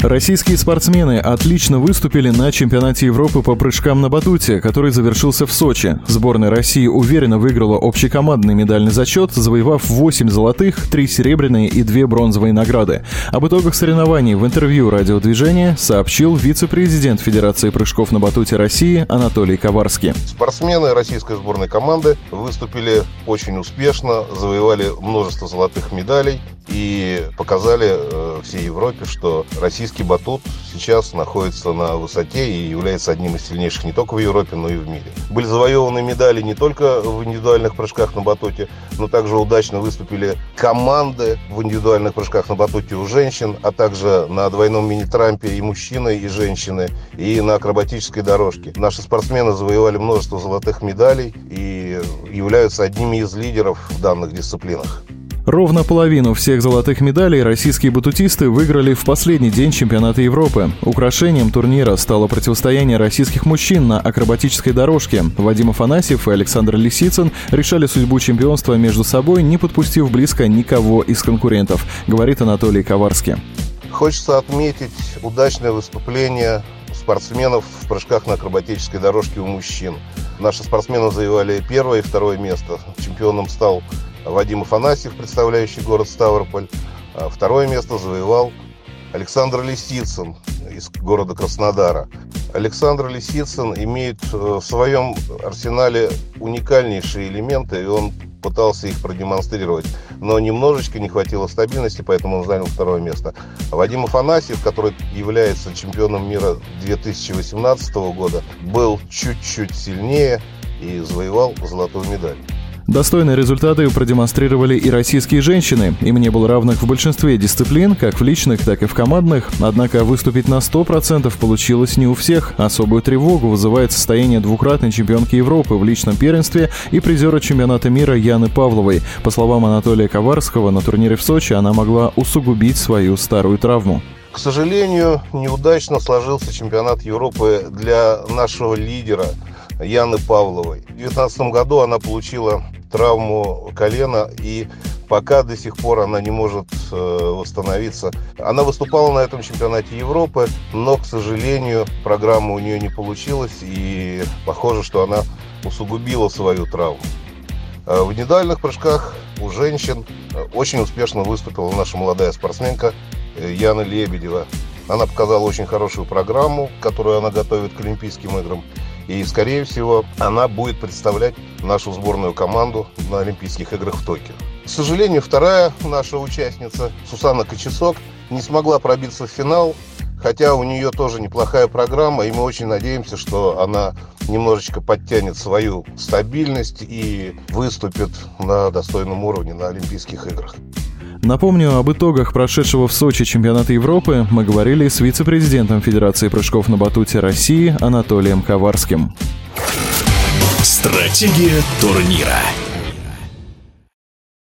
Российские спортсмены отлично выступили на чемпионате Европы по прыжкам на батуте, который завершился в Сочи. Сборная России уверенно выиграла общекомандный медальный зачет, завоевав 8 золотых, 3 серебряные и 2 бронзовые награды. Об итогах соревнований в интервью радиодвижения сообщил вице-президент Федерации прыжков на батуте России Анатолий Коварский. Спортсмены российской сборной команды выступили очень успешно, завоевали множество золотых медалей и показали э, всей Европе, что российский батут сейчас находится на высоте и является одним из сильнейших не только в Европе, но и в мире. Были завоеваны медали не только в индивидуальных прыжках на батуте, но также удачно выступили команды в индивидуальных прыжках на батуте у женщин, а также на двойном мини-трампе и мужчины, и женщины, и на акробатической дорожке. Наши спортсмены завоевали множество золотых медалей и являются одними из лидеров в данных дисциплинах. Ровно половину всех золотых медалей российские батутисты выиграли в последний день чемпионата Европы. Украшением турнира стало противостояние российских мужчин на акробатической дорожке. Вадим Афанасьев и Александр Лисицын решали судьбу чемпионства между собой, не подпустив близко никого из конкурентов, говорит Анатолий Коварский. Хочется отметить удачное выступление спортсменов в прыжках на акробатической дорожке у мужчин. Наши спортсмены завоевали первое и второе место. Чемпионом стал Вадим Афанасьев, представляющий город Ставрополь. А второе место завоевал Александр Лисицын из города Краснодара. Александр Лисицын имеет э, в своем арсенале уникальнейшие элементы, и он пытался их продемонстрировать. Но немножечко не хватило стабильности, поэтому он занял второе место. Вадим Афанасьев, который является чемпионом мира 2018 года, был чуть-чуть сильнее и завоевал золотую медаль. Достойные результаты продемонстрировали и российские женщины. Им не было равных в большинстве дисциплин, как в личных, так и в командных. Однако выступить на 100% получилось не у всех. Особую тревогу вызывает состояние двукратной чемпионки Европы в личном первенстве и призера чемпионата мира Яны Павловой. По словам Анатолия Коварского, на турнире в Сочи она могла усугубить свою старую травму. К сожалению, неудачно сложился чемпионат Европы для нашего лидера Яны Павловой. В 2019 году она получила травму колена, и пока до сих пор она не может э, восстановиться. Она выступала на этом чемпионате Европы, но, к сожалению, программа у нее не получилась, и похоже, что она усугубила свою травму. Э, в индивидуальных прыжках у женщин э, очень успешно выступила наша молодая спортсменка Яна Лебедева. Она показала очень хорошую программу, которую она готовит к Олимпийским играм. И, скорее всего, она будет представлять нашу сборную команду на Олимпийских играх в Токио. К сожалению, вторая наша участница, Сусанна Кочесок, не смогла пробиться в финал, хотя у нее тоже неплохая программа, и мы очень надеемся, что она немножечко подтянет свою стабильность и выступит на достойном уровне на Олимпийских играх. Напомню, об итогах прошедшего в Сочи чемпионата Европы мы говорили с вице-президентом Федерации прыжков на батуте России Анатолием Коварским. Стратегия турнира.